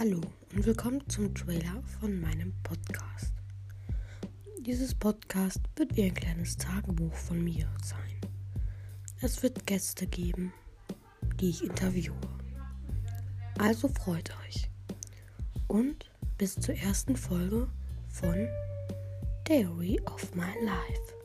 Hallo und willkommen zum Trailer von meinem Podcast. Dieses Podcast wird wie ein kleines Tagebuch von mir sein. Es wird Gäste geben, die ich interviewe. Also freut euch. Und bis zur ersten Folge von Theory of My Life.